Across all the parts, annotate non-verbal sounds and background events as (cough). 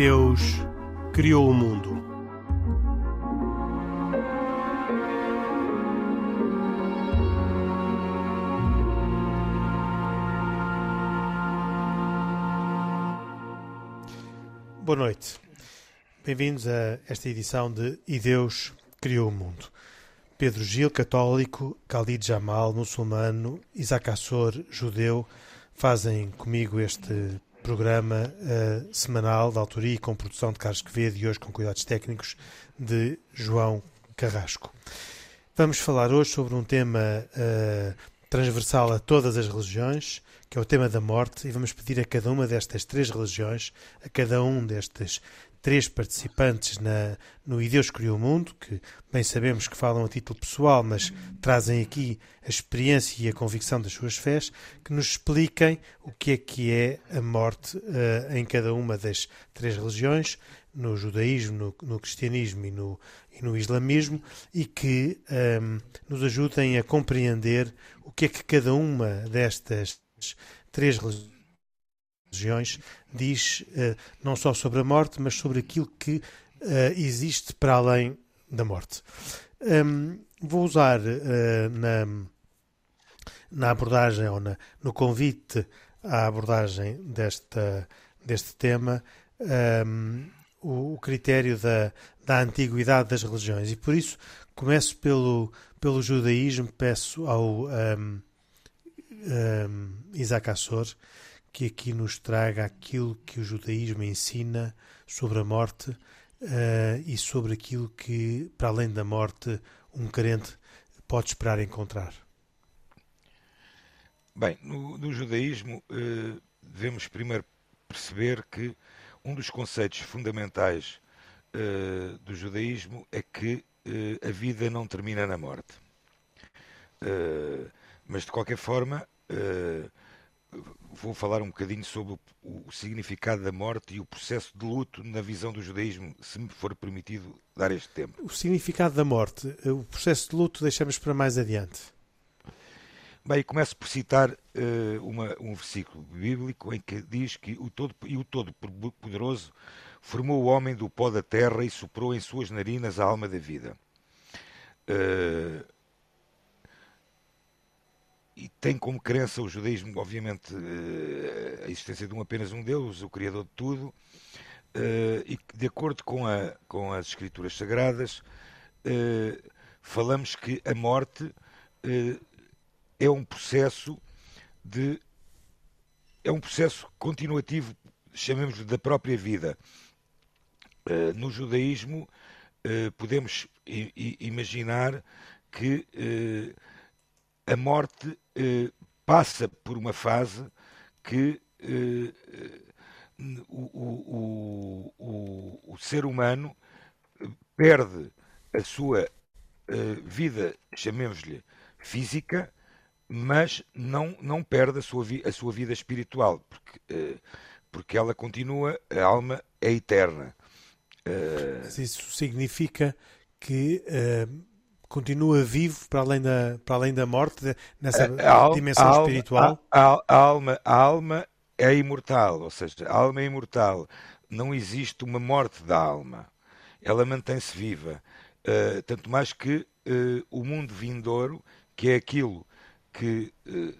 Deus criou o mundo. Boa noite. Bem-vindos a esta edição de E Deus criou o mundo. Pedro Gil, católico, Khalid Jamal, muçulmano, Isaac Assor, judeu, fazem comigo este programa uh, semanal de autoria e com produção de Carlos Quevedo e hoje com cuidados técnicos de João Carrasco. Vamos falar hoje sobre um tema uh, transversal a todas as religiões, que é o tema da morte, e vamos pedir a cada uma destas três religiões, a cada um destes três participantes na, no E Deus Criou o Mundo, que bem sabemos que falam a título pessoal, mas trazem aqui a experiência e a convicção das suas fés, que nos expliquem o que é que é a morte uh, em cada uma das três religiões, no judaísmo, no, no cristianismo e no, e no islamismo, e que um, ehm, nos ajudem a compreender o que é que cada uma destas três religiões religiões diz uh, não só sobre a morte, mas sobre aquilo que uh, existe para além da morte. Um, vou usar uh, na, na abordagem ou na, no convite à abordagem desta, deste tema um, o, o, critério da, da antiguidade das religiões e por isso começo pelo, pelo judaísmo, peço ao um, um, Isaac Assor que aqui nos traga aquilo que o judaísmo ensina sobre a morte uh, e sobre aquilo que, para além da morte, um crente pode esperar encontrar. Bem, no, no judaísmo uh, devemos primeiro perceber que um dos conceitos fundamentais uh, do judaísmo é que a vida não termina na morte. mas de qualquer forma, vou falar um bocadinho sobre o, o, significado da morte e o processo de luto na visão do judaísmo, se me for permitido dar este tempo. O significado da morte, o processo de luto deixamos para mais adiante. Bem, começo por citar uh, uma, um versículo bíblico em que diz que o todo, e o Todo-Poderoso formou o homem do pó da terra e soprou em suas narinas a alma da vida. Uh, e tem como crença o judaísmo, obviamente, eh, a existência de um apenas um Deus, o Criador de tudo, eh, e de acordo com, a, com as Escrituras Sagradas, eh, falamos que a morte é um processo de. é um processo continuativo, chamemos da própria vida. No judaísmo, podemos imaginar que a morte eh, passa por uma fase que eh, o, o, o, o, ser humano perde a sua eh, vida, chamemos-lhe física, mas não, não perde a sua, a sua vida espiritual, porque, eh, porque ela continua, a alma é eterna. Mas isso significa que continua vivo para além da, para além da morte, nessa a, a dimensão a espiritual? A, a, alma, a alma é imortal, ou seja, a alma é imortal. Não existe uma morte da alma. Ela mantém-se viva. Uh, tanto mais que uh, o mundo vindouro, que é aquilo que uh,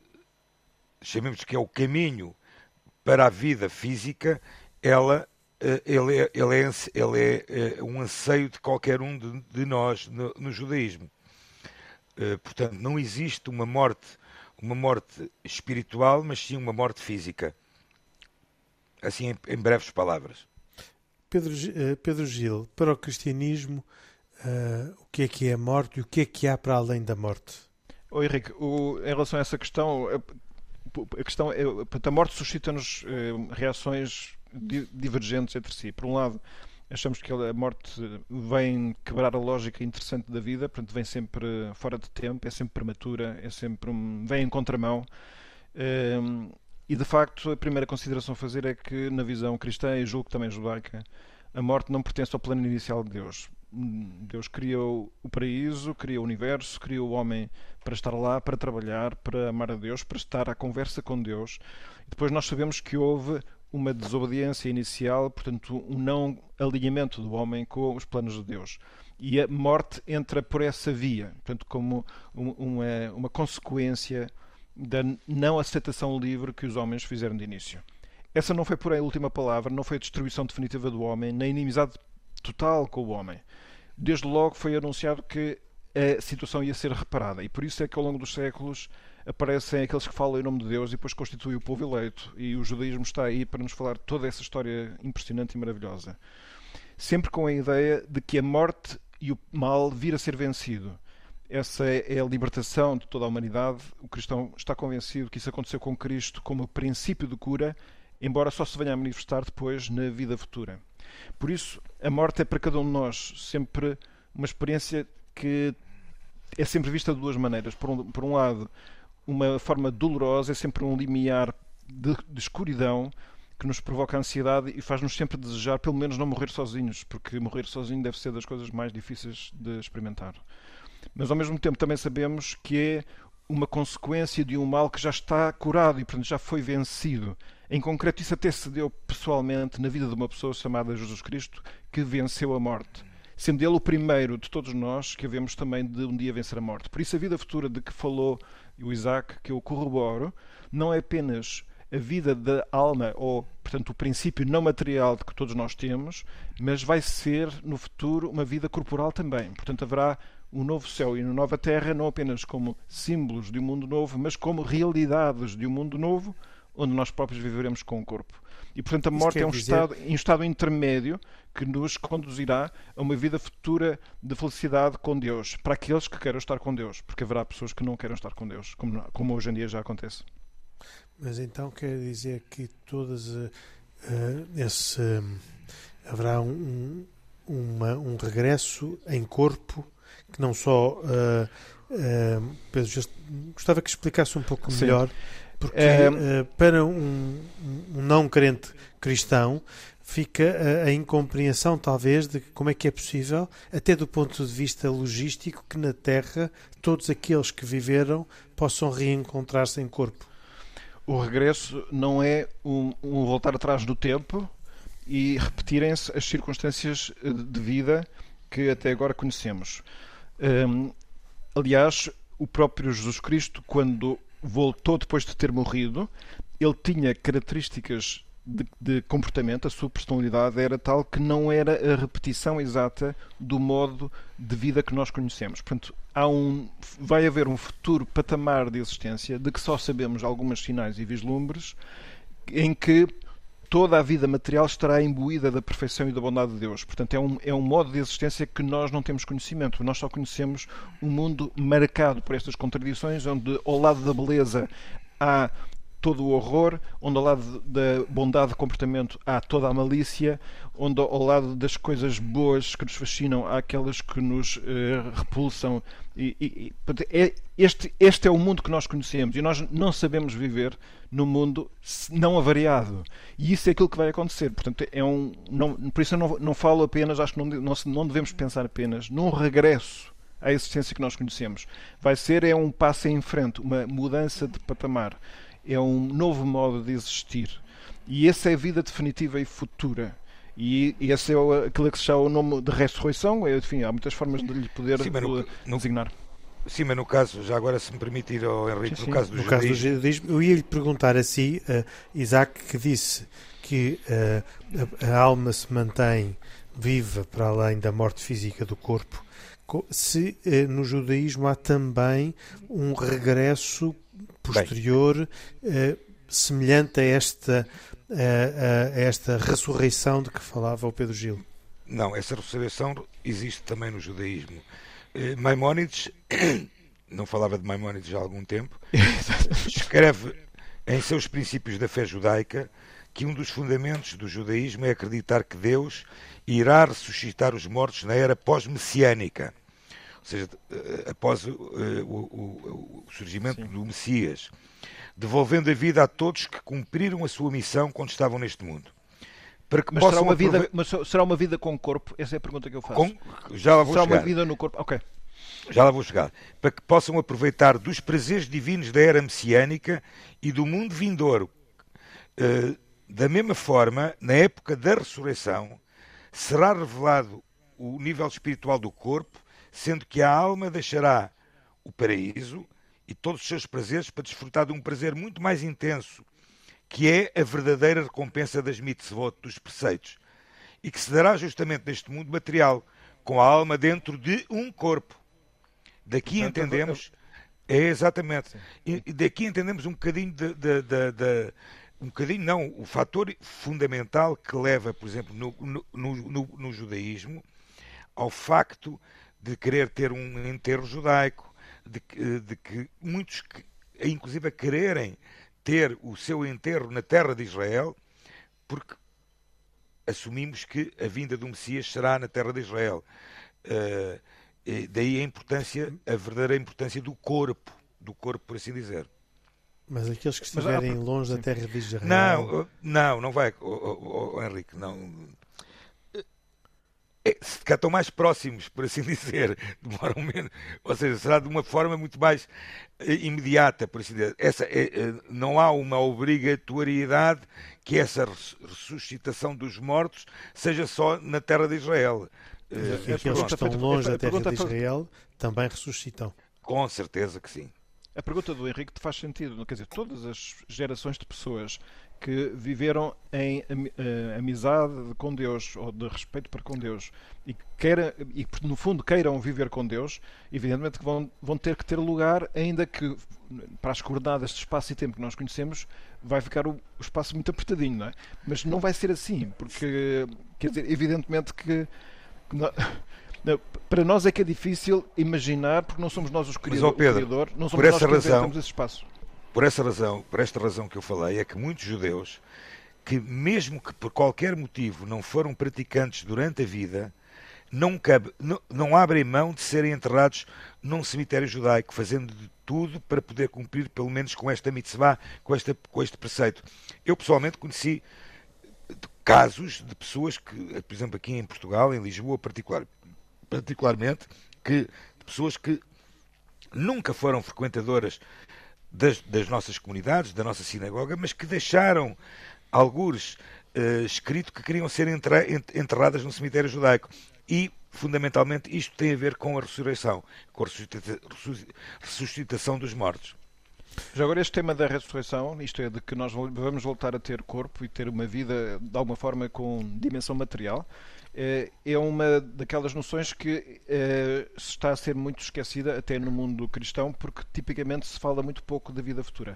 chamemos que é o caminho para a vida física, ela ele é, ele é, ele é, um anseio de qualquer um de, de nós no, no judaísmo. portanto, não existe uma morte, uma morte espiritual, mas sim uma morte física. Assim, em, em breves palavras. Pedro, Pedro Gil, para o cristianismo, uh, o que é que é a morte e o que é que há para além da morte? Oi, Henrique, o, em relação a essa questão, a, a questão é, a morte suscita-nos uh, reações divergentes entre si. Por um lado, achamos que a morte vem quebrar a lógica interessante da vida, portanto, vem sempre fora de tempo, é sempre prematura, é sempre um, vem em contramão. Um, e de facto, a primeira consideração a fazer é que, na visão cristã e julgo também judaica, a morte não pertence ao plano inicial de Deus. Deus criou o paraíso, criou o universo, criou o homem para estar lá, para trabalhar, para amar a Deus, para estar à conversa com Deus. E depois nós sabemos que houve uma desobediência inicial, portanto, um não alinhamento do homem com os planos de Deus. E a morte entra por essa via, portanto, como uma, uma consequência da não aceitação livre que os homens fizeram de início. Essa não foi por a última palavra, não foi a destruição definitiva do homem, nem a inimizade total com o homem. Desde logo foi anunciado que a situação ia ser reparada, e por isso é que ao longo dos séculos aparecem aqueles que falam em nome de Deus e depois constituem o povo eleito. E o judaísmo está aí para nos falar toda essa história impressionante e maravilhosa. Sempre com a ideia de que a morte e o mal vir a ser vencido. Essa é a libertação de toda a humanidade. O cristão está convencido que isso aconteceu com Cristo como princípio de cura, embora só se venha a manifestar depois na vida futura. Por isso, a morte é para cada um de nós sempre uma experiência que é sempre vista de duas maneiras. Por um, por um lado, uma forma dolorosa, é sempre um limiar de, de escuridão que nos provoca ansiedade e faz-nos sempre desejar, pelo menos, não morrer sozinhos, porque morrer sozinho deve ser das coisas mais difíceis de experimentar mas ao mesmo tempo também sabemos que é uma consequência de um mal que já está curado e, portanto, já foi vencido. Em concreto, isso até se deu pessoalmente na vida de uma pessoa chamada Jesus Cristo, que venceu a morte. Sendo ele o primeiro de todos nós que havemos também de um dia vencer a morte. Por isso, a vida futura de que falou o Isaac, que eu corroboro, não é apenas a vida da alma, ou, portanto, o princípio não material de que todos nós temos, mas vai ser, no futuro, uma vida corporal também. Portanto, haverá o novo céu e a nova terra não apenas como símbolos de um mundo novo, mas como realidades de um mundo novo onde nós próprios viveremos com o corpo. E, portanto, a morte é um, dizer... estado, um estado intermédio que nos conduzirá a uma vida futura de felicidade com Deus, para aqueles que queiram estar com Deus, porque haverá pessoas que não queiram estar com Deus, como, como hoje em dia já acontece. Mas então quer dizer que todas uh, esse haverá um, uma, um regresso em corpo que não só uh, uh, Pedro, gostava que explicasse um pouco Sim. Porque uh, para um, um, não crente cristão fica a, a, incompreensão talvez de como é que é possível, até do ponto de vista logístico, que na Terra todos aqueles que viveram possam reencontrar-se em corpo. O regresso não é um, um voltar atrás do tempo e repetirem-se as circunstâncias de vida que até agora conhecemos. Um, aliás, o próprio Jesus Cristo, quando voltou depois de ter morrido, ele tinha características de, de, comportamento, a sua personalidade era tal que não era a repetição exata do modo de vida que nós conhecemos. Portanto, há um, vai haver um futuro patamar de existência de que só sabemos algumas sinais e vislumbres em que toda a vida material estará imbuída da perfeição e da bondade de Deus. Portanto, é um, é um modo de existência que nós não temos conhecimento. Nós só conhecemos um mundo marcado por estas contradições, onde ao lado da beleza há todo o horror, onde ao lado da bondade de comportamento há toda a malícia, onde ao lado das coisas boas que nos fascinam há aquelas que nos uh, repulsam. E, e, é, este, este é o mundo que nós conhecemos e nós não sabemos viver no mundo não avariado. E isso é aquilo que vai acontecer. Portanto, é um, não, por isso eu não, não falo apenas, acho que não, não, não devemos pensar apenas num regresso à existência que nós conhecemos. Vai ser é um passo em frente, uma mudança de patamar é um novo modo de existir. E essa é a vida definitiva e futura. E esse é aquilo que se chama o nome de ressurreição. É, enfim, há muitas formas de lhe poder sim, no, designar. Sim, mas no caso, já agora se me permitir, oh, Henrique, sim, sim. no caso do no judaísmo... Caso do judaísmo eu ia lhe perguntar a si, uh, Isaac, que disse que uh, a, a, alma se mantém viva para além da morte física do corpo, se uh, no judaísmo há também um regresso posterior eh, semelhante a esta, a, a esta ressurreição de que falava o Pedro Gil? Não, essa ressurreição existe também no judaísmo. Eh, Maimónides, (coughs) não falava de Maimónides há algum tempo, (laughs) escreve em seus princípios da fé judaica que um dos fundamentos do judaísmo é acreditar que Deus irá ressuscitar os mortos na era pós-messiânica ou seja, eh, após o, eh, o, o surgimento Sim. do Messias, devolvendo a vida a todos que cumpriram a sua missão quando estavam neste mundo. Para que mas, será uma vida, mas será uma vida com corpo? Essa é a pergunta que eu faço. Com... Já lá vou será chegar. uma vida no corpo? Ok. Já lá vou chegar. Para que possam aproveitar dos prazeres divinos da era messiânica e do mundo vindouro, uh, Da mesma forma, na época da ressurreição, será revelado o nível espiritual do corpo, sendo que a alma deixará o paraíso e todos os seus prazeres para desfrutar de um prazer muito mais intenso, que é a verdadeira recompensa das mitzvot, dos preceitos, e que se dará justamente neste mundo material, com a alma dentro de um corpo. Daqui Portanto, entendemos. É exatamente. E daqui entendemos um bocadinho de, de, de, de um bocadinho não, o fator fundamental que leva, por exemplo, no, no, no, no, judaísmo, ao facto de querer ter um enterro judaico, de, de que muitos, inclusive, a quererem ter o seu enterro na terra de Israel, porque assumimos que a vinda do Messias será na terra de Israel. Uh, daí a importância, a verdadeira importância do corpo, do corpo, por assim dizer. Mas aqueles que estiverem Mas, longe sim. da terra de Israel. Não, não, não vai, oh, oh, oh, Henrique, não. É, se cá estão mais próximos, por assim (laughs) dizer, demoram menos, ou seja, será de uma forma muito mais eh, imediata, por assim dizer. Essa, é, é, não há uma obrigatoriedade que essa ressuscitação dos mortos seja só na terra de Israel. E aqueles que estão longe da terra de Israel também ressuscitam. Com certeza que sim. A pergunta do Henrique faz sentido. Quer dizer, todas as gerações de pessoas que viveram em uh, amizade com Deus ou de respeito para com Deus e queira, e no fundo queiram viver com Deus, evidentemente que vão, vão ter que ter lugar, ainda que para as coordenadas de espaço e tempo que nós conhecemos, vai ficar o, o espaço muito apertadinho, não é? Mas não vai ser assim, porque quer dizer, evidentemente que, que (laughs) para nós é que é difícil imaginar, porque não somos nós os criadores, Pedro, criador, não somos por essa nós que razão, esse espaço. Por essa razão, por esta razão que eu falei, é que muitos judeus, que mesmo que por qualquer motivo não foram praticantes durante a vida, não, cabe, não, não abrem mão de serem enterrados num cemitério judaico, fazendo de tudo para poder cumprir pelo menos com esta mitzvah, com, esta, com este preceito. Eu pessoalmente conheci casos de pessoas que, por exemplo, aqui em Portugal, em Lisboa particular, particularmente, que pessoas que nunca foram frequentadoras das, das nossas comunidades, da nossa sinagoga, mas que deixaram algures uh, escrito que queriam ser enterradas no cemitério judaico. E, fundamentalmente, isto tem a ver com a ressurreição, com a ressuscitação dos mortos. Já agora este tema da ressurreição, isto é, de que nós vamos voltar a ter corpo e ter uma vida de alguma forma com dimensão material, é uma daquelas noções que eh, está a ser muito esquecida até no mundo cristão, porque tipicamente se fala muito pouco da vida futura.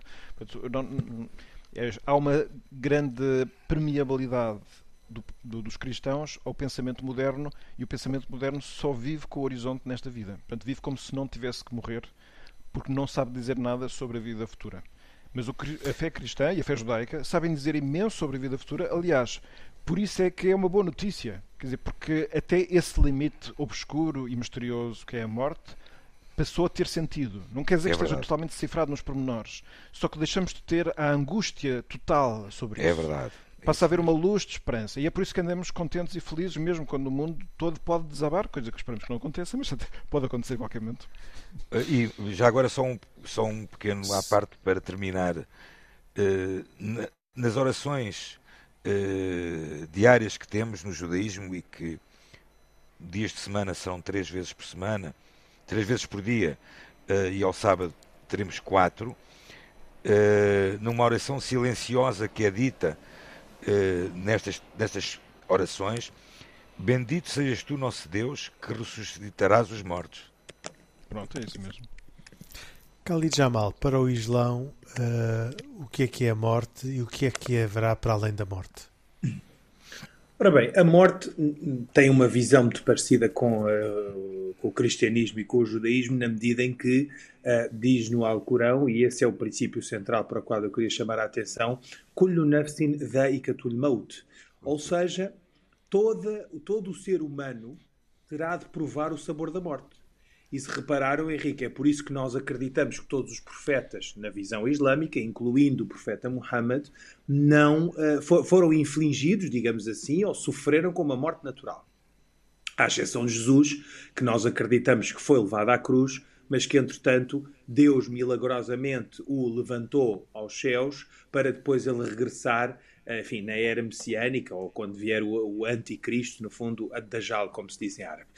É, há uma grande permeabilidade do, do, dos cristãos ao pensamento moderno e o pensamento moderno só vive com o horizonte nesta vida. Portanto, vive como se não tivesse que morrer, porque não sabe dizer nada sobre a vida futura. Mas o, a fé cristã e a fé judaica sabem dizer imenso sobre a vida futura. Aliás, por isso é que é uma boa notícia. Quer dizer, porque até esse limite obscuro e misterioso que é a morte passou a ter sentido. Não quer dizer é que verdade. esteja totalmente decifrado nos pormenores. Só que deixamos de ter a angústia total sobre é isso. É verdade. Passa a haver uma luz de esperança. E é por isso que andamos contentes e felizes, mesmo quando o mundo todo pode desabar, coisa que esperamos que não aconteça, mas (laughs) pode acontecer qualquer momento. E já agora só um, só um pequeno à parte para terminar. Uh, nas orações uh, diárias que temos no judaísmo e que dias de semana são três vezes por semana, três vezes por dia, uh, e ao sábado teremos quatro, uh, numa oração silenciosa que é dita nestas, nestas orações, bendito sejas tu, nosso Deus, que ressuscitarás os mortos. Pronto, é isso mesmo. Khalid Jamal, para o Islão, uh, o que é que é a morte e o que é que haverá para além da morte? Ora bem, a morte tem uma visão muito parecida com, uh, com o cristianismo e com o judaísmo, na medida em que uh, diz no Alcorão, e esse é o princípio central para o qual eu queria chamar a atenção, Kullu nafsin maut. Ou seja, toda, todo o ser humano terá de provar o sabor da morte. E se repararam, Henrique, é por isso que nós acreditamos que todos os profetas, na visão islâmica, incluindo o profeta Muhammad, não uh, for, foram infligidos, digamos assim, ou sofreram com uma morte natural. À exceção de Jesus, que nós acreditamos que foi levado à cruz, mas que, entretanto, Deus milagrosamente o levantou aos céus para depois ele regressar enfim, na era messiânica ou quando vier o, o anticristo, no fundo, a Dajjal, como se diz em árabe.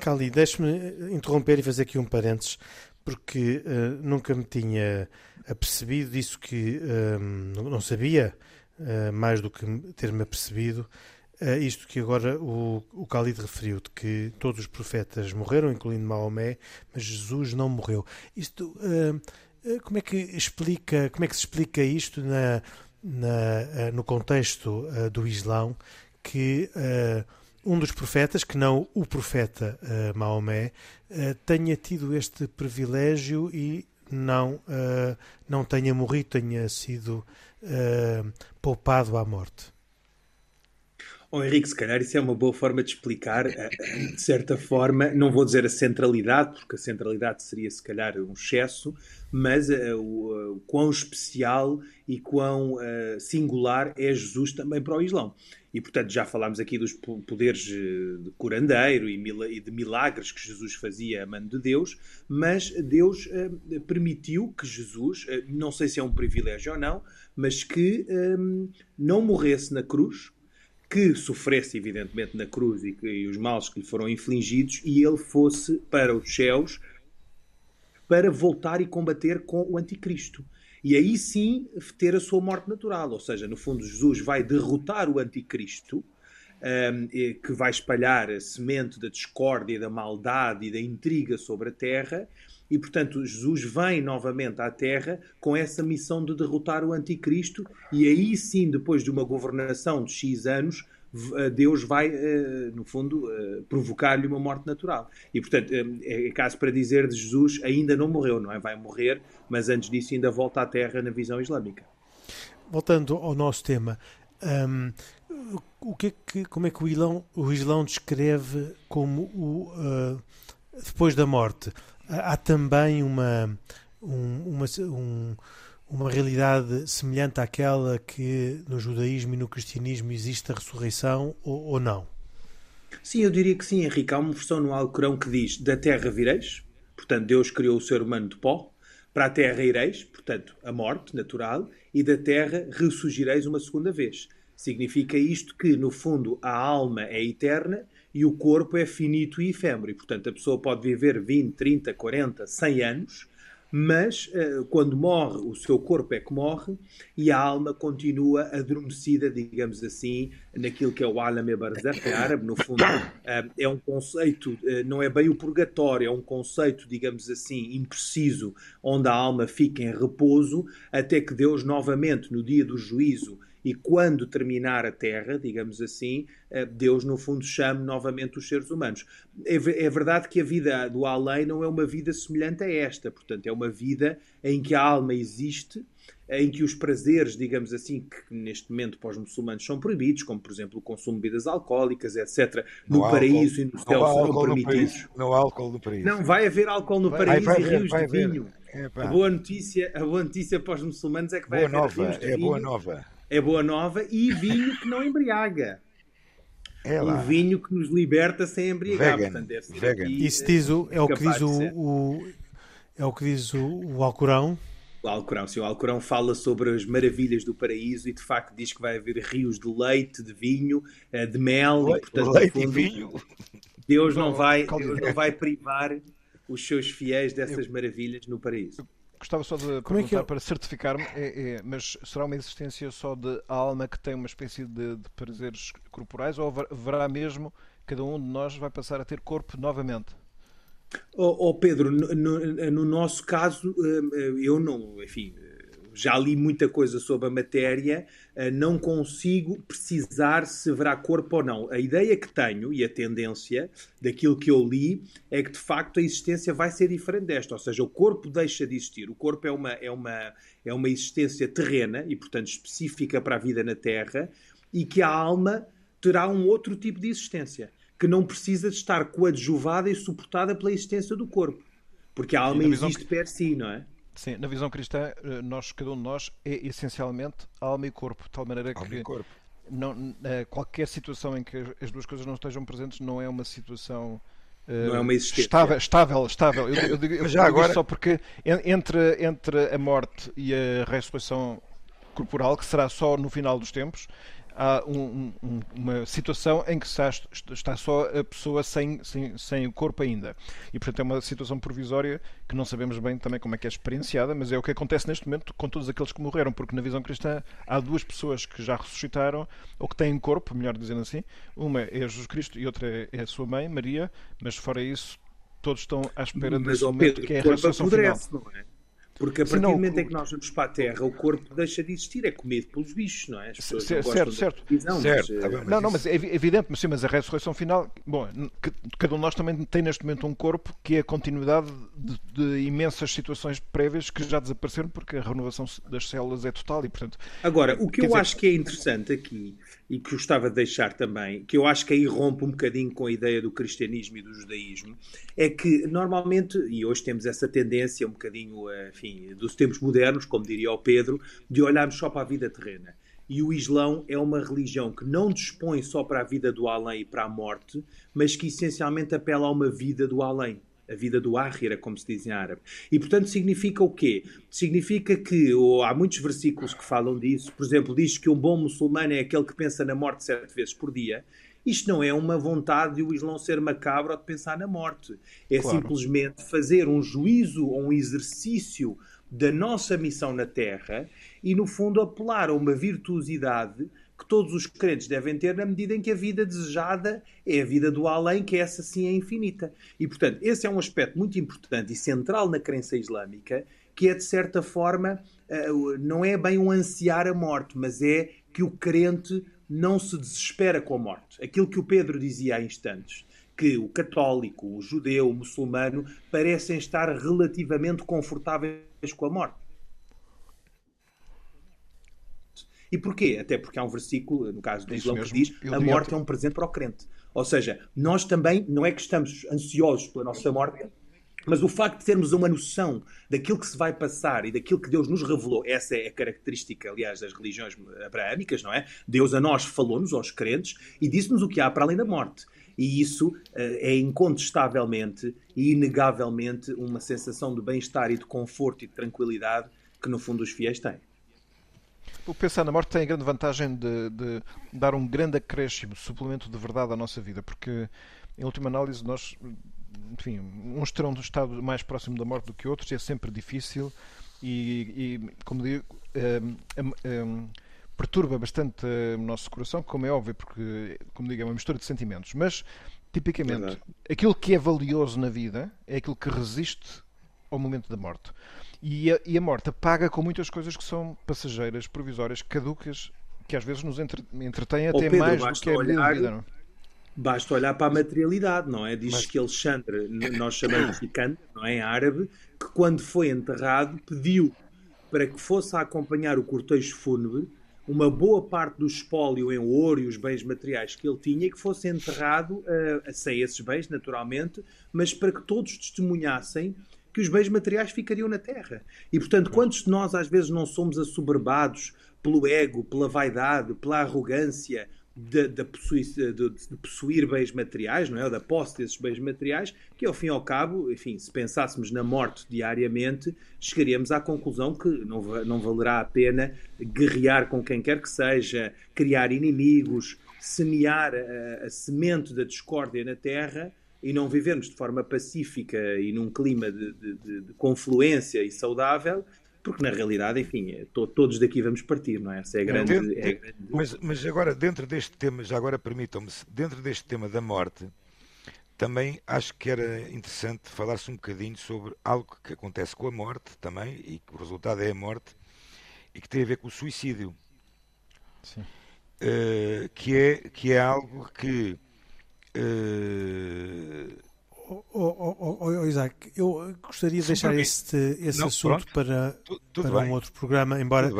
Cali, deixe-me interromper e fazer aqui um parênteses, porque uh, nunca me tinha apercebido disso que uh, não sabia, uh, mais do que ter-me apercebido, isto que agora o, o Khalid referiu, de que todos os profetas morreram, incluindo Maomé, mas Jesus não morreu. Isto, como é que explica, como é que se explica isto na, na no contexto do Islão, que um dos profetas, que não o profeta uh, Maomé, uh, tenha tido este privilégio e não, uh, não tenha morrido, tenha sido poupado à morte. Oh, Henrique, se calhar isso é uma boa forma de explicar, de certa forma, não vou dizer a centralidade, porque a centralidade seria se calhar um excesso, mas uh, o, uh, quão especial e quão uh, singular é Jesus também para o Islão. E, portanto, já falámos aqui dos poderes de curandeiro e de milagres que Jesus fazia a mano de Deus, mas Deus permitiu que Jesus, não sei se é um privilégio ou não, mas que um, não morresse na cruz, que sofresse, evidentemente, na cruz e, que, e os males que lhe foram infligidos, e ele fosse para os céus para voltar e combater com o anticristo. E aí sim ter a sua morte natural. Ou seja, no fundo, Jesus vai derrotar o anticristo, um, que vai espalhar a semente da discórdia, da maldade e da intriga sobre a terra. E, portanto, Jesus vem novamente à Terra com essa missão de derrotar o Anticristo, e aí sim, depois de uma governação de X anos, eh, Deus vai, eh, no fundo, eh, provocar-lhe uma morte natural. E, portanto, é caso para dizer de Jesus, ainda não morreu, não é? Vai morrer, mas antes disso ainda volta à Terra na visão islâmica. Voltando ao nosso tema, um, o que é que, como é que o Islão, o Islão descreve como o uh, depois da morte? Há também uma, um, uma, um, uma realidade semelhante àquela que no judaísmo e no cristianismo existe a ressurreição ou, ou não? Sim, eu diria que sim, Henrique. Há uma versão no Alcorão que diz: Da terra vireis, portanto, Deus criou o ser humano de pó, para a terra ireis, portanto, a morte natural, e da terra ressurgireis uma segunda vez. Significa isto que, no fundo, a alma é eterna e o corpo é finito e efêmero. E, portanto, a pessoa pode viver 20, 30, 40, 100 anos, mas uh, quando morre, o seu corpo é que morre e a alma continua adormecida, digamos assim, naquilo que é o alam e barzakh em árabe. No fundo, uh, é um conceito, uh, não é bem o purgatório, é um conceito, digamos assim, impreciso, onde a alma fica em repouso até que Deus, novamente, no dia do juízo, e quando terminar a Terra, digamos assim, eh, Deus no fundo chame novamente os seres humanos. É, é, verdade que a vida do além não é uma vida semelhante a esta, portanto, é uma vida em que a alma existe, em que os prazeres, digamos assim, que neste momento para os muçulmanos são proibidos, como por exemplo o consumo de bebidas alcoólicas, etc., no não paraíso e no céu serão permitidos. Não há álcool no paraíso. Não, vai haver álcool no paraíso vai, vai e rios de vinho. A boa, notícia, a boa notícia para os muçulmanos é que vai boa haver nova, rios de é vinho. boa nova é boa nova e vinho que não embriaga. É um vinho que nos liberta sem embriagar. Vegan. Portanto, deve ser Vegan. Aqui, Isso diz o, é, o que diz o, o, é o que diz o, o Alcorão. O Alcorão, sim, o Alcorão fala sobre as maravilhas do paraíso e de facto diz que vai haver rios de leite, de vinho, eh, de mel, Le, e portanto, leite fundo, e vinho. Deus não vai, Deus não vai privar os seus fiéis dessas maravilhas no paraíso. Gostava só de Como perguntar é que é? para certificar-me, é, é, mas será uma existência só de alma que tem uma espécie de, de prazeres corporais ou haverá mesmo, cada um de nós vai passar a ter corpo novamente? Oh, oh Pedro, no, no, no, nosso caso, eh, eu não, enfim, já li muita coisa sobre a matéria, eh, não consigo precisar se haverá corpo ou não. A ideia que tenho e a tendência daquilo que eu li é que de facto a existência vai ser diferente desta, ou seja, o corpo deixa de existir. O corpo é uma, é uma, é uma existência terrena e, portanto, específica para a vida na Terra e que a alma terá um outro tipo de existência que não precisa de estar coadjuvada e suportada pela existência do corpo. Porque a alma existe que... per si, não é? Sim, na visão cristã, eh, nós, cada um de nós é essencialmente alma e corpo, de tal maneira alma que não, eh, qualquer situação em que as duas coisas não estejam presentes não é uma situação uh, não é uma existência. estável. estável, estável. Eu, eu digo, eu (laughs) já agora... só porque entre, entre a morte e a ressurreição corporal, que será só no final dos tempos, há um, um, uma situação em que está, está só a pessoa sem, sem, sem, o corpo ainda. E, portanto, é uma situação provisória que não sabemos bem também como é que é experienciada, mas é o que acontece neste momento com todos aqueles que morreram, porque na visão cristã há duas pessoas que já ressuscitaram, ou que têm corpo, melhor dizendo assim. Uma é Jesus Cristo e outra é a sua mãe, Maria, mas fora isso, todos estão à espera mas, desse momento Pedro, que é a ressurreição final. Não é? Porque a partir do momento em que nós vamos para a Terra, o corpo deixa de existir, é comido pelos bichos, não é? As pessoas certo, não certo. certo. Certo mas, tá bem, mas não, não, mas é evidente, mas sim, mas a ressurreição final, bom, cada um de nós também tem neste momento um corpo que é a continuidade de, de, imensas situações prévias que já desapareceram porque a renovação das células é total e, portanto. Agora, o que eu dizer... acho que é interessante aqui e que gostava de deixar também, que eu acho que aí rompe um bocadinho com a ideia do cristianismo e do judaísmo, é que normalmente, e hoje temos essa tendência um bocadinho, enfim, dos tempos modernos, como diria o Pedro, de olharmos só para a vida terrena. E o Islão é uma religião que não dispõe só para a vida do além e para a morte, mas que essencialmente apela a uma vida do além a vida do Áhira, como se diz em árabe. E, portanto, significa o quê? Significa que, ou há muitos versículos que falam disso, por exemplo, diz que um bom muçulmano é aquele que pensa na morte sete vezes por dia. Isto não é uma vontade de o Islão ser macabro ou de pensar na morte. É claro. simplesmente fazer um juízo ou um exercício da nossa missão na Terra e, no fundo, apelar a uma virtuosidade que todos os crentes devem ter na medida em que a vida desejada é a vida do além, que essa sim é infinita. E, portanto, esse é um aspecto muito importante e central na crença islâmica, que é, de certa forma, eh, não é bem um ansiar a morte, mas é que o crente não se desespera com a morte. Aquilo que o Pedro dizia há instantes que o católico, o judeu, o muçulmano parecem estar relativamente confortáveis com a morte. E porquê? Até porque há um versículo, no caso do Islão, que diz a morte é um presente para o crente. Ou seja, nós também, não é que estamos ansiosos pela nossa morte, mas o facto de termos uma noção daquilo que se vai passar e daquilo que Deus nos revelou, essa é a característica, aliás, das religiões abraâmicas, não é? Deus a nós falou-nos, aos crentes, e disse-nos o que há para além da morte. E isso uh, é incontestavelmente e inegavelmente uma sensação de bem-estar e de conforto e de tranquilidade que, no fundo, os fiéis têm. O pensar na morte tem a grande vantagem de, de, dar um grande acréscimo, suplemento de verdade à nossa vida, porque, em última análise, nós, enfim, uns terão estado mais próximo da morte do que outros, e é sempre difícil e, e como digo, um, um, um, perturba bastante o nosso coração, como é óbvio, porque, como digo, é uma mistura de sentimentos. Mas, tipicamente, Verdade. aquilo que é valioso na vida é aquilo que resiste ao momento da morte. E a, e a morte apaga com muitas coisas que são passageiras, provisórias, caducas, que às vezes nos entre, entretêm até Pedro, mais do que a olhar, vida. Não? É? Basta olhar para a materialidade, não é? Diz Mas... que Alexandre, nós chamamos de Kant, não é? Em árabe, que quando foi enterrado pediu para que fosse a acompanhar o cortejo fúnebre uma boa parte do espólio em ouro e os bens materiais que ele tinha e que fosse enterrado uh, sem esses bens, naturalmente, mas para que todos testemunhassem que os bens materiais ficariam na terra. E, portanto, quantos de nós às vezes não somos assoberbados pelo ego, pela vaidade, pela arrogância de, de, possuir, de, de, possuir, bens materiais, não é? Da posse desses bens materiais, que ao fim e ao cabo, enfim, se pensássemos na morte diariamente, chegaríamos à conclusão que não, não valerá a pena guerrear com quem quer que seja, criar inimigos, semear a, a semente da discórdia na terra e não vivermos de forma pacífica e num clima de, de, de confluência e saudável, porque na realidade, enfim, é, to, todos daqui vamos partir, não é? Essa é a grande. Dentro, é a grande... Mas, mas agora, dentro deste tema, já agora permitam-me, dentro deste tema da morte, também acho que era interessante falar-se um bocadinho sobre algo que acontece com a morte também, e que o resultado é a morte, e que tem a ver com o suicídio. Uh, que, é, que é algo que Uh... Oh, oh, oh, Isaac, eu gostaria de deixar este, esse Não, assunto pronto. para, tudo, para um outro programa, embora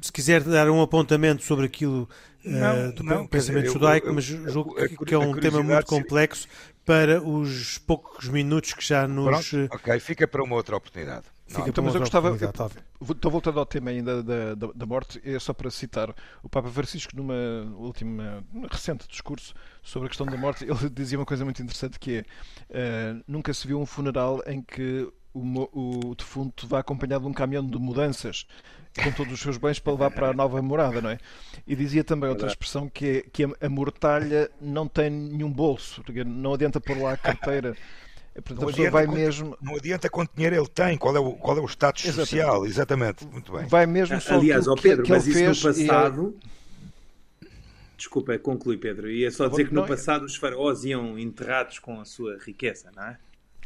se quiser dar um apontamento sobre aquilo não, uh, do não, pensamento dizer, judaico, eu, eu, mas julgo que é um tema muito complexo para os poucos minutos que já nos. Pronto, ok, fica para uma outra oportunidade. Então, mas eu gostava. Estou voltando ao tema ainda da, da, da, morte, é só para citar o Papa Francisco numa última, recente discurso sobre a questão da morte, ele (laughs) dizia uma coisa muito interessante que é uh, nunca se viu um funeral em que o, o defunto vá acompanhado de um caminhão de mudanças. com todos os seus bens para levar para a nova morada, não é? E dizia também outra expressão que é que a mortalha não tem nenhum bolso, não adianta pôr lá a carteira. (laughs) Portanto, não, adianta vai quanto, mesmo... não adianta quanto dinheiro ele tem, qual é o, qual é o status exatamente. social, exatamente. Muito bem. Vai mesmo só Aliás, ó Pedro, que, que mas isso fez no passado. E... Desculpa, conclui, Pedro. Ia só dizer que no passado os faraós iam enterrados com a sua riqueza, não é?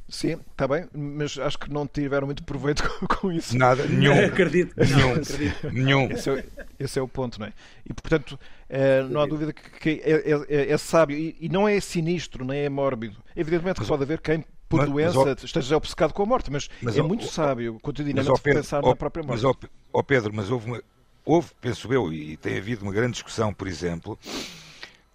Sim, está bem, mas acho que não tiveram muito proveito (laughs) com, com isso. Nada, nenhum. (laughs) acredito. Nenhum. acredito. nenhum. Esse é, esse é, o ponto, não é? E portanto, é, não há dúvida que, que é, é, é, é, sábio e, e, não é sinistro, nem é mórbido. Evidentemente que pode haver quem, por mas, doença, mas, esteja obcecado com a morte, mas, mas é muito sábio, continuamente, Pedro, pensar na própria morte. Mas, ó, Pedro, mas houve, uma, houve, penso eu, e tem havido uma grande discussão, por exemplo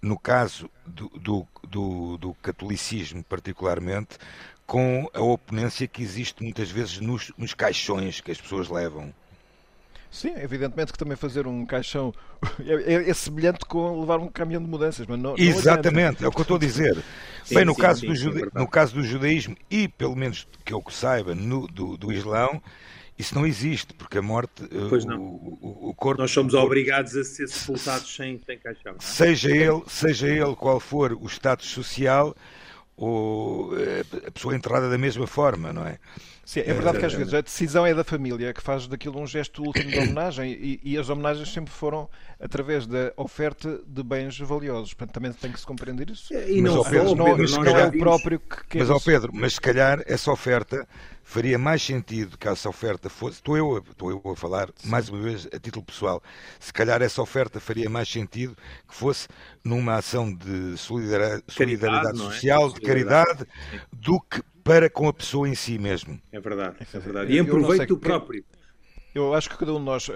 no caso do, do, do, do, catolicismo, particularmente, com a oponência que existe muitas vezes nos, nos caixões que as pessoas levam. Sim, evidentemente que também fazer um caixão (laughs) é, é, é semelhante com levar um caminhão de mudanças, mas não. Exatamente, não é o que eu estou a dizer. sim, Bem, no, sim, caso sim, do jude... no caso do judaísmo e, pelo menos que eu saiba, no, do, do Islão, isso não existe, porque a morte. Eh, pois não. O, o, o corpo, Nós somos corpo, obrigados a ser sepultados sem, sem caixão. É? Seja, ele, seja ele qual for o status social ou eh, a pessoa enterrada da mesma forma, não é? Sim, é verdade que às vezes a decisão é da família que faz daquilo um gesto último de homenagem e, e, as homenagens sempre foram através da oferta de bens valiosos. Portanto, também tem que se compreender isso. E não, mas, Pedro, não, Pedro, não, não é o próprio que quer. Mas, ó Pedro, mas se calhar essa oferta faria mais sentido que essa oferta fosse. Estou eu, estou eu a falar, Sim. mais uma vez, a título pessoal. Se calhar essa oferta faria mais sentido que fosse numa ação de solidariedade, solidariedade é? social, de caridade, do que para com a pessoa em si mesmo. É verdade, é verdade. E em proveito próprio. Eu acho que cada um de nós,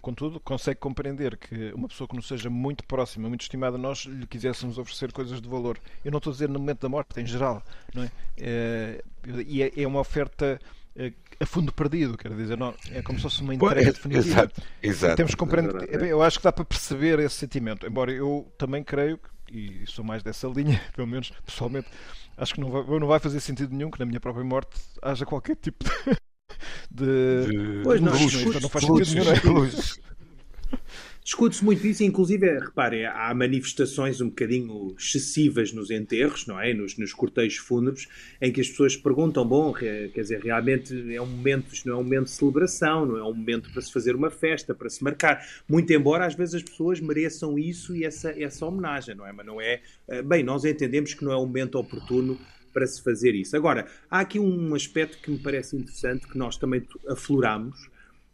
contudo, consegue compreender que uma pessoa que nos seja muito próxima, muito estimada, nós lhe quiséssemos oferecer coisas de valor. Eu não estou a dizer no momento da morte, em geral, não é? é e é, é uma oferta é, a fundo perdido, quer dizer, não, é como se fosse uma entrega é, definitiva. Exato, exato. Temos que compreender, é eu acho que dá para perceber esse sentimento, embora eu também creio, e sou mais dessa linha, (laughs) pelo menos pessoalmente, acho que não vai, não vai fazer sentido nenhum que na minha própria morte haja qualquer tipo de de, pois não, luz, não faz sentido nenhum. Discute-se muito isso, inclusive, reparem, há manifestações um bocadinho excessivas nos enterros, não é? Nos, nos cortejos fúnebres, em que as pessoas perguntam: bom, quer dizer, realmente é um momento, isto não é um momento de celebração, não é um momento para se fazer uma festa, para se marcar. Muito embora às vezes as pessoas mereçam isso e essa, essa homenagem, não é? Mas não é. Eh, bem, nós entendemos que não é um momento oportuno para se fazer isso. Agora, há aqui um aspecto que me parece interessante, que nós também afloramos,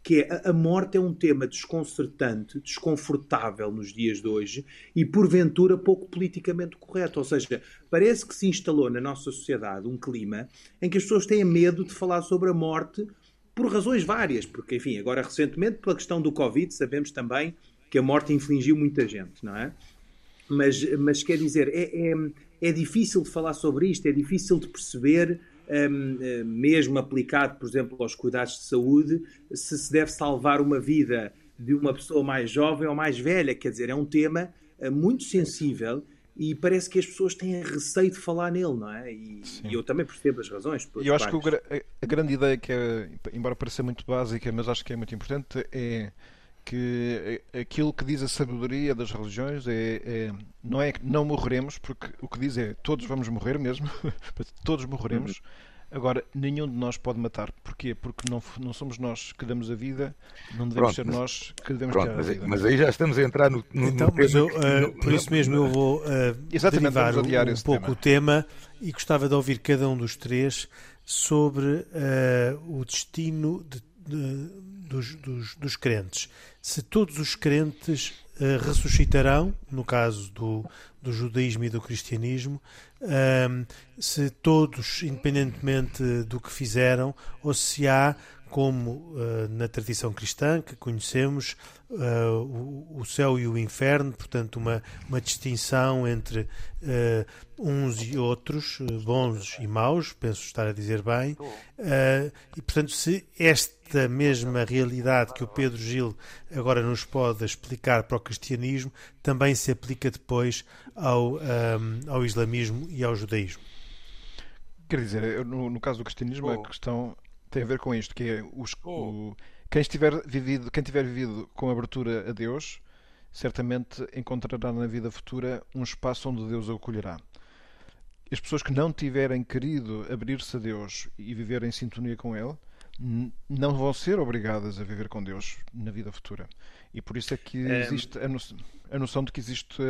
que é a morte é um tema desconcertante, desconfortável nos dias de hoje e, porventura, pouco politicamente correto. Ou seja, parece que se instalou na nossa sociedade um clima em que as pessoas têm medo de falar sobre a morte por razões várias, porque, enfim, agora recentemente, pela questão do Covid, sabemos também que a morte infligiu muita gente, não é? Mas, mas quer dizer, é, é é difícil de falar sobre isto, é difícil de perceber, um, hum, mesmo aplicado, por exemplo, aos cuidados de saúde, se se deve salvar uma vida de uma pessoa mais jovem ou mais velha. Quer dizer, é um tema uh, muito sensível e parece que as pessoas têm receio de falar nele, não é? E, e eu também percebo as razões. E eu acho que o, a grande ideia que é, embora pareça muito básica, mas acho que é muito importante, é que aquilo que diz a sabedoria das religiões é, é, não é que não morreremos, porque o que diz é todos vamos morrer mesmo, (laughs) todos morreremos. Uhum. Agora, nenhum de nós pode matar. Porquê? Porque não, não somos nós que damos a vida, não devemos pronto, ser nós que devemos pronto, mas, a vida. Mas aí já estamos a entrar no. no então, no mas eu, uh, por isso mesmo eu vou uh, derivar um, um pouco tema. o tema e gostava de ouvir cada um dos três sobre uh, o destino de, de, dos, dos, dos crentes se todos os crentes uh, ressuscitarão, no caso do, do judaísmo e do cristianismo, uh, se todos, independentemente do que fizeram, ou se há, como uh, na tradição cristã que conhecemos, uh, o, o, céu e o inferno, portanto, uma, uma distinção entre uh, uns e outros, bons e maus, penso estar a dizer bem, e portanto, se esta mesma realidade que o Pedro Gil agora nos pode explicar para o cristianismo também se aplica depois ao, um, ao islamismo e ao judaísmo. Quer dizer, no, no caso do cristianismo, oh. a questão tem a ver com isto, que é os, oh. o, Quem, estiver vivido, quem tiver vivido com abertura a Deus, certamente encontrará na vida futura um espaço onde Deus o acolherá. As pessoas que não tiverem querido abrir-se a Deus e viver em sintonia com Ele, não vão ser obrigadas a viver com Deus na vida futura. E por isso é que é. existe a noção, a noção de que existe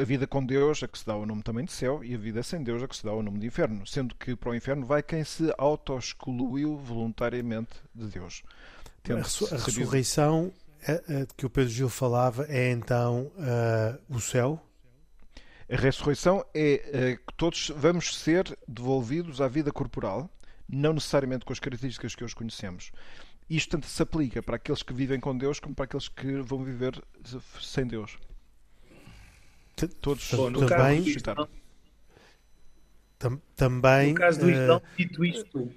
a vida com Deus, a que se dá o nome também de céu, e a vida sem Deus, a que se dá o nome de inferno. Sendo que para o inferno vai quem se auto-excluiu voluntariamente de Deus. A, a ressurreição de que o Pedro Gil falava é então uh, o céu? A ressurreição é uh, que todos vamos ser devolvidos à vida corporal, não necessariamente com as características que hoje conhecemos. Isto tanto se aplica para aqueles que vivem com Deus como para aqueles que vão viver sem Deus. Todos Bom, no também, caso tam, também. No caso do uh, Islão, dito isto.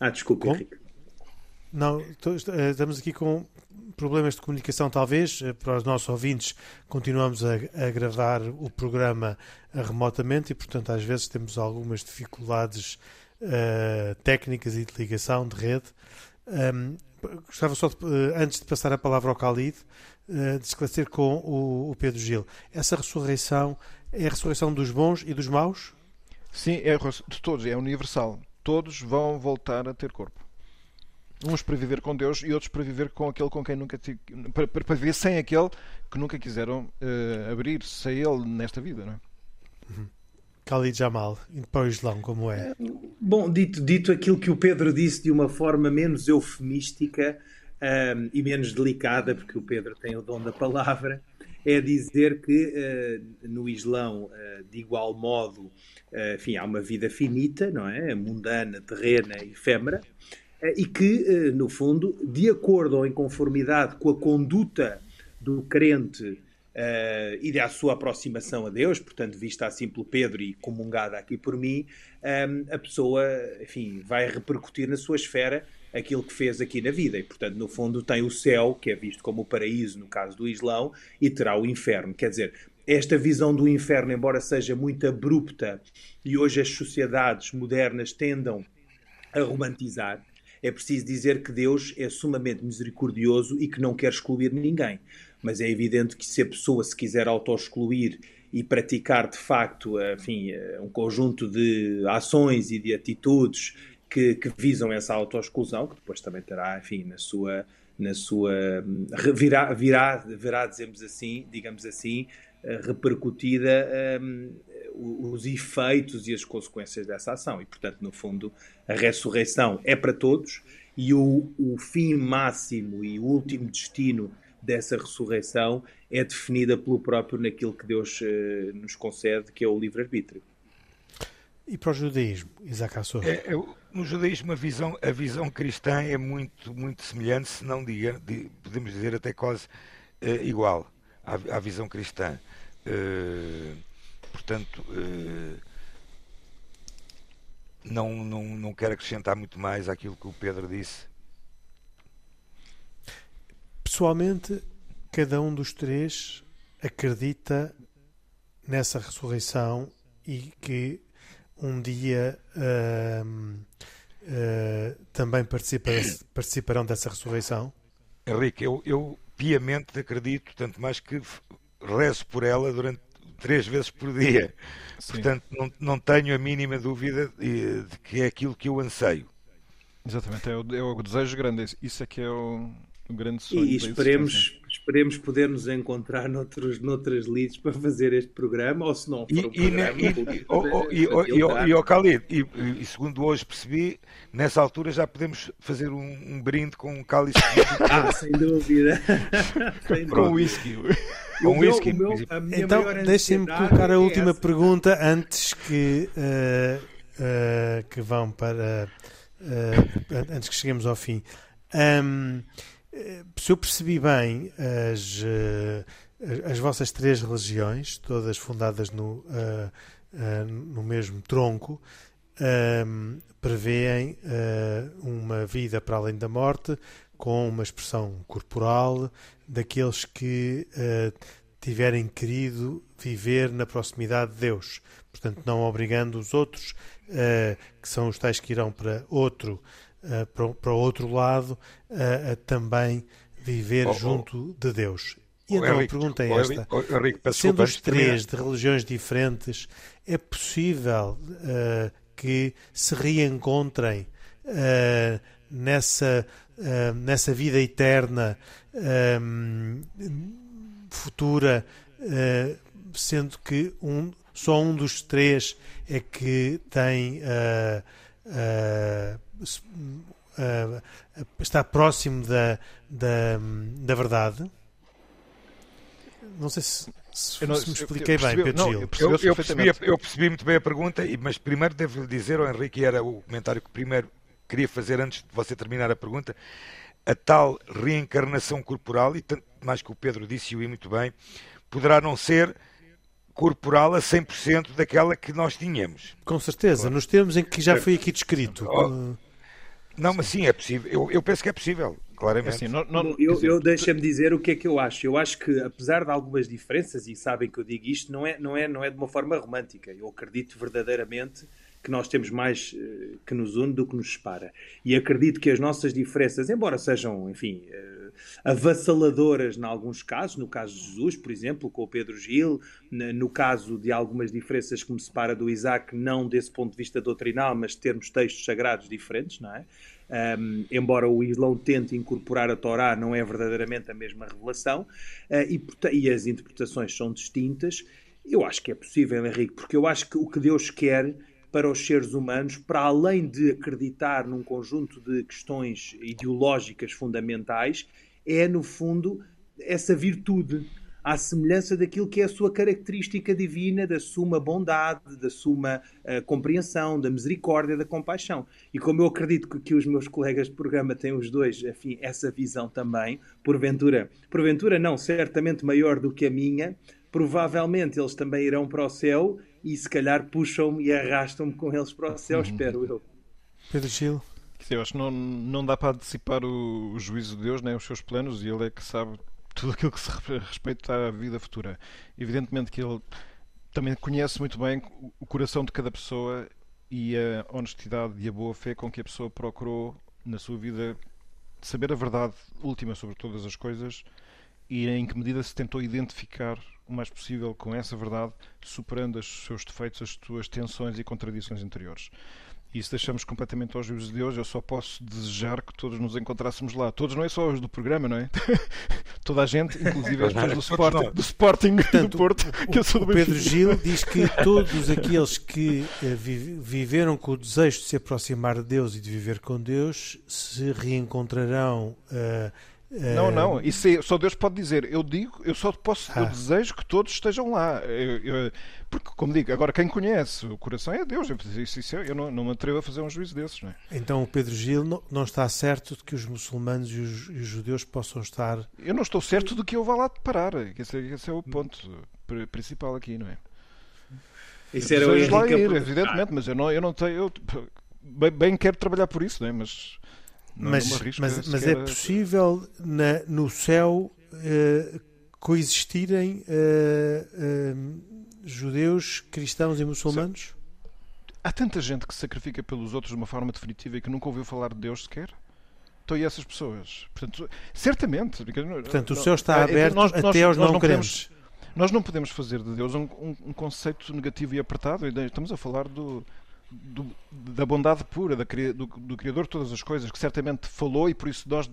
Ah, desculpa, Henrique. Não, eh, estamos aqui com problemas de comunicação, talvez, eh, para os nossos ouvintes. Continuamos a, a, gravar o programa remotamente e, portanto, às vezes temos algumas dificuldades uh, técnicas e de ligação de rede. Um, gostava só, de, uh, antes de passar a palavra ao Khalid, uh, de esclarecer com o, o, Pedro Gil. Essa ressurreição é a ressurreição dos bons e dos maus? Sim, é de todos, é universal. Todos vão voltar a ter corpo. Uns para viver com Deus e outros para viver com aquele com quem nunca. Para, para viver sem aquele que nunca quiseram uh, abrir-se a ele nesta vida, não é? Uhum. Khalid Jamal, para o Islão, como é? Bom, dito, dito aquilo que o Pedro disse de uma forma menos eufemística um, e menos delicada, porque o Pedro tem o dom da palavra, é dizer que uh, no Islão, uh, de igual modo, uh, enfim, há uma vida finita, não é? Mundana, terrena, efêmera, e que, no fundo, de acordo ou em conformidade com a conduta do crente uh, e da sua aproximação a Deus, portanto, vista assim pelo Pedro e comungada aqui por mim, um, ehm, a pessoa, enfim, vai repercutir na sua esfera aquilo que fez aqui na vida. E, portanto, no fundo, tem o céu, que é visto como o paraíso no caso do Islão, e terá o inferno. Quer dizer, esta visão do inferno, embora seja muito abrupta e hoje as sociedades modernas tendam a romantizar, é preciso dizer que Deus é sumamente misericordioso e que não quer excluir ninguém mas é evidente que se a pessoa se quiser auto-excluir e praticar de facto enfim, um conjunto de ações e de atitudes que, que visam essa auto-exclusão, que depois também terá, enfim, na sua, na sua virá, virá, virá dizemos assim, digamos assim, eh, repercutida um, os efeitos e as consequências dessa ação. E, portanto, no fundo, a ressurreição é para todos e o, o fim máximo e o último destino dessa ressurreição é definida pelo próprio naquilo que Deus uh, nos concede, que é o livre-arbítrio. E para o judaísmo, Isaac Assor? É, é, no judaísmo a visão, a visão cristã é muito, muito semelhante, se não diga, podemos dizer até quase uh, igual à, à, visão cristã. Uh, portanto, não, não, não quero acrescentar muito mais àquilo que o Pedro disse Pessoalmente, cada um dos três acredita nessa ressurreição e que um dia uh, uh, também participa, participarão dessa ressurreição? Henrique, eu, eu piamente acredito, tanto mais que rezo por ela durante três vezes por dia. Sim. Portanto, não, não tenho a mínima dúvida de, de, que é aquilo que eu anseio. Exatamente, é o, é o desejo grande. Isso é que é o, um grande sonho. E esperemos, esperemos poder nos encontrar noutros, noutras leads para fazer este programa, ou se não for e, um programa... E, o Khalid, e, e, segundo hoje percebi, nessa altura já podemos fazer um, um brinde com um cálice. (laughs) ah, sem dúvida. (laughs) com whisky. Com whisky. Então, deixem-me colocar a é última essa. pergunta antes que, uh, uh, que vão para... Uh, antes que cheguemos ao fim. Um, se eu percebi bem as, eh, as vossas três religiões, todas fundadas no, uh, uh, no mesmo tronco, uh, prevêem uma vida para além da morte, com uma expressão corporal daqueles que tiverem querido viver na proximidade de Deus. Portanto, não obrigando os outros, que são os tais que irão para outro uh, para, para o outro lado a, a também viver oh, junto de Deus. E então Henrique, a pergunta é esta: oh, Henrique, sendo os três de religiões diferentes, é possível uh, que se reencontrem uh, nessa, uh, nessa vida eterna futura, sendo que um, só um dos três é que tem está próximo da, da, da verdade? Não sei se, se, não, se me expliquei bem, Pedro não, Gil. Eu, eu, percebi, eu, percebi, muito bem a pergunta, mas primeiro devo-lhe dizer ao Henrique, era o comentário que primeiro queria fazer antes de você terminar a pergunta, a tal reencarnação corporal, e tanto mais que o Pedro disse e muito bem, poderá não ser corporal a 100% daquela que nós tínhamos. Com certeza, claro. nos termos em que já foi aqui descrito. Oh, não, mas sim, é possível. Eu, eu penso que é possível claramente. Assim, não, não, eu, eu deixa-me dizer o que é que eu acho. Eu acho que, apesar de algumas diferenças, e sabem que eu digo isto, não é, não é, não é de uma forma romântica. Eu acredito verdadeiramente que nós temos mais uh, que nos une do que nos separa. E acredito que as nossas diferenças, embora sejam, enfim, uh, avassaladoras em alguns casos, no caso de Jesus, por exemplo, com o Pedro Gil, no caso de algumas diferenças que me separa do Isaac, não desse ponto de vista doutrinal, mas termos textos sagrados diferentes, não é? Um, embora o Islão tente incorporar a Torá, não é verdadeiramente a mesma revelação, uh, e, e, as interpretações são distintas. Eu acho que é possível, Henrique, porque eu acho que o que Deus quer para os seres humanos, para além de acreditar num conjunto de questões ideológicas fundamentais, é, no fundo, essa virtude à semelhança daquilo que é a sua característica divina, da suma bondade, da suma uh, compreensão, da misericórdia, da compaixão. E como eu acredito que, que, os meus colegas de programa têm os dois, enfim, essa visão também, porventura, porventura não, certamente maior do que a minha, provavelmente eles também irão para o céu e se calhar puxam-me e arrastam-me com eles para o céu, uhum. espero eu. Pedro Gil. Eu acho que não, não dá para antecipar o, o juízo de Deus, nem os seus planos, e ele é que sabe tudo aquilo que se respeita à vida futura. Evidentemente que ele também conhece muito bem o coração de cada pessoa e a honestidade e a boa fé com que a pessoa procurou na sua vida saber a verdade última sobre todas as coisas e em que medida se tentou identificar o mais possível com essa verdade, superando os seus defeitos, as suas tensões e contradições interiores. E isso deixamos completamente aos juízes de hoje. Eu só posso desejar que todos nos encontrássemos lá. Todos, não é só os do programa, não é? (laughs) Toda a gente, inclusive as pessoas do Sporting, do, sporting Portanto, do Porto, que eu sou do O Pedro Gil diz que (laughs) todos aqueles que uh, viveram com o desejo de se aproximar de Deus e de viver com Deus se reencontrarão. Uh, não, não, isso é, só Deus pode dizer. Eu digo, eu só posso, ah. eu desejo que todos estejam lá. Eu, eu, porque, como digo, agora quem conhece o coração é Deus. Eu, isso, isso, eu não, não, me atrevo a fazer um juízo desses. Não é? Então o Pedro Gil não, não está certo de que os muçulmanos e os, e os, judeus possam estar. Eu não estou certo de que eu vá lá parar. Esse, esse é o ponto principal aqui, não é? Isso era o lá ir, evidentemente, mas eu não, eu não tenho. Eu, bem, bem quero trabalhar por isso, não é? Mas mas, mas, mas é possível na, no céu uh, coexistirem uh, uh, judeus, cristãos e muçulmanos? Há tanta gente que se sacrifica pelos outros de uma forma definitiva e que nunca ouviu falar de Deus sequer. Então, e essas pessoas? Portanto, certamente. Portanto, o céu está aberto nós, nós, até aos não, não crentes. Nós não podemos fazer de Deus um, um, um, conceito negativo e apertado. Estamos a falar do, do, da bondade pura da, do, do, Criador de todas as coisas, que certamente falou e por isso nós,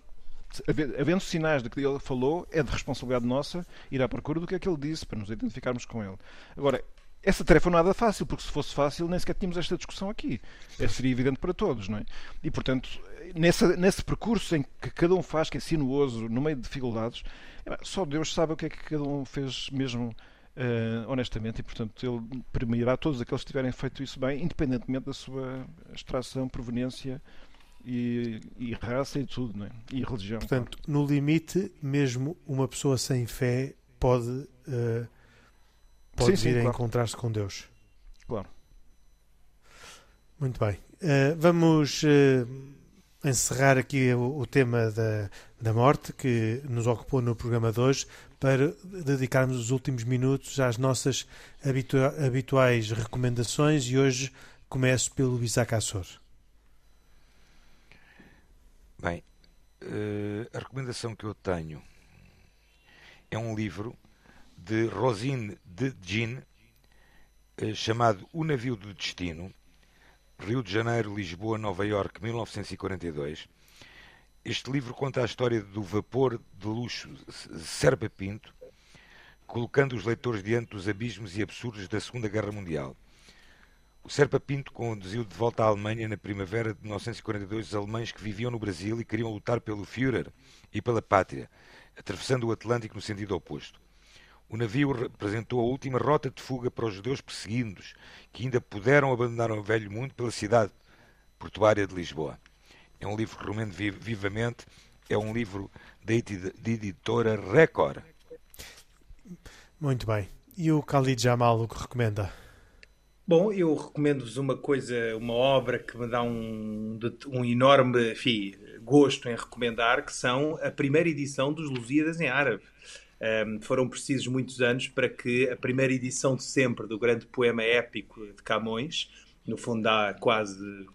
havendo sinais de que ele falou, é de responsabilidade nossa ir à procura do que é que ele disse, para nos identificarmos com ele. Agora, essa tarefa não é nada fácil, porque se fosse fácil nem sequer tínhamos esta discussão aqui. É, seria evidente para todos, não é? E, portanto, nessa, nesse percurso em que cada um faz, que é sinuoso, no meio de dificuldades, só Deus sabe o que é que cada um fez mesmo Uh, honestamente, e portanto ele premiará todos aqueles que tiverem feito isso bem, independentemente da sua extração, proveniência e, e raça e tudo, não é? e religião. Portanto, claro. no limite, mesmo uma pessoa sem fé pode, uh, pode sim, vir sim, a claro. encontrar-se com Deus. Claro. Muito bem. Uh, vamos encerrar aqui o, o tema da, da morte que nos ocupou no programa de hoje para dedicarmos os últimos minutos às nossas habitua habituais recomendações e hoje começo pelo Isaac Assor. Bem, uh, a recomendação que eu tenho é um livro de Rosine de Jean, uh, chamado O Navio do Destino, Rio de Janeiro, Lisboa, Nova Iorque, 1942. Este livro conta a história do vapor de luxo Serpa Pinto, colocando os leitores diante dos abismos e absurdos da Segunda Guerra Mundial. O Serpa Pinto conduziu de volta à Alemanha na primavera de 1942 os alemães que viviam no Brasil e queriam lutar pelo Führer e pela pátria, atravessando o Atlântico no sentido oposto. O navio representou a última rota de fuga para os judeus perseguidos, que ainda puderam abandonar o velho mundo pela cidade portuária de Lisboa. É um livro que recomendo vivamente, é um livro da editora Record. Muito bem. E o Khalid Jamal, o que recomenda? Bom, eu recomendo-vos uma coisa, uma obra que me dá um, um enorme enfim, gosto em recomendar, que são a primeira edição dos Lusíadas em árabe. Um, foram precisos muitos anos para que a primeira edição de sempre do grande poema épico de Camões, no fundo dá quase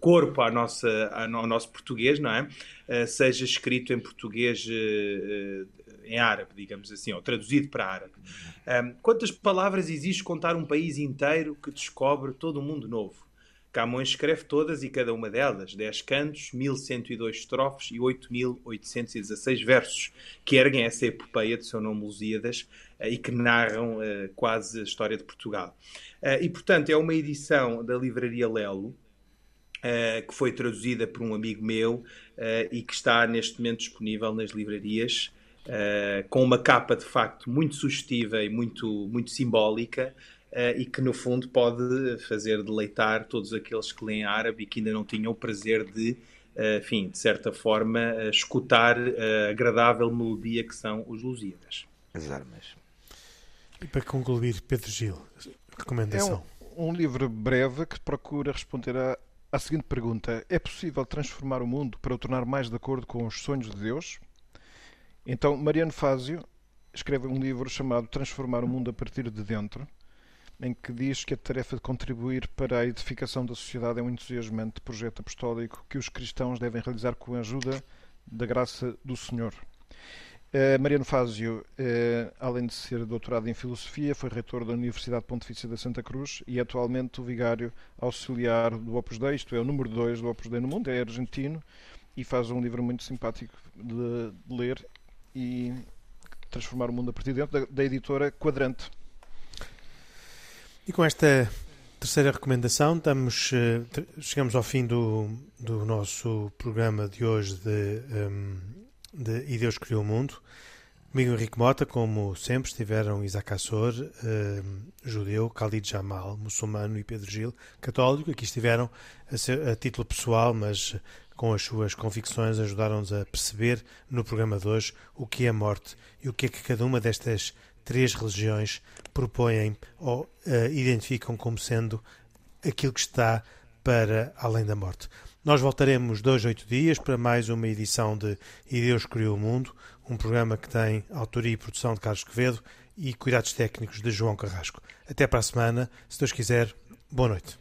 corpo, à nossa, ao nosso português, não é? Uh, seja escrito em português uh, em árabe, digamos assim, ou traduzido para árabe. Quantas palavras existe contar um país inteiro que descobre todo um mundo novo? Camões escreve todas e cada uma delas, 10 cantos, 1102 estrofes e 8816 versos, que erguem essa epopeia de seu nome Lusíadas uh, e que narram uh, quase a história de Portugal. Uh, e, portanto, é uma edição da Livraria Lelo, que foi traduzida por um amigo meu e que está neste momento disponível nas livrarias uh, com uma capa de facto muito sugestiva e muito, muito simbólica. Uh, e que no fundo pode fazer deleitar todos aqueles que leem árabe e que ainda não tinham o prazer de, uh, enfim, de certa forma, uh, escutar a agradável melodia que são os Lusíadas. As armas. E para concluir, Pedro Gil, recomendação. É um, um livro breve que procura responder à, à seguinte pergunta: É possível transformar o mundo para o tornar mais de acordo com os sonhos de Deus? Então, Mariano Fázio escreve um livro chamado Transformar o Mundo a Partir de Dentro, em que diz que a tarefa de contribuir para a edificação da sociedade é um entusiasmante projeto apostólico que os cristãos devem realizar com a ajuda da graça do Senhor. Uh, Mariano Fázio, uh, além de ser doutorado em Filosofia, foi reitor da Universidade Pontifícia da Santa Cruz e atualmente o vigário auxiliar do Opus Dei, isto é, o número 2 do Opus Dei no mundo, é argentino e faz um livro muito simpático de, de ler e transformar o mundo a partir de dentro da, da editora Quadrante. E com esta terceira recomendação, estamos, eh, chegamos ao fim do, do nosso programa de hoje de, um, de E Deus Criou o Mundo. Comigo Henrique Mota, como sempre, estiveram Isaac Assor, um, judeu, Khalid Jamal, muçulmano e Pedro Gil, católico. Aqui estiveram a, ser, a título pessoal, mas com as suas convicções, ajudaram-nos a perceber no programa de hoje o que é a morte e o que é que cada uma destas três religiões propõem ou uh, identificam como sendo aquilo que está para além da morte. Nós voltaremos dois, oito dias para mais uma edição de E Deus Criou o Mundo, um programa que tem autoria e produção de Carlos Quevedo e cuidados técnicos de João Carrasco. Até para a semana, se Deus quiser, boa noite.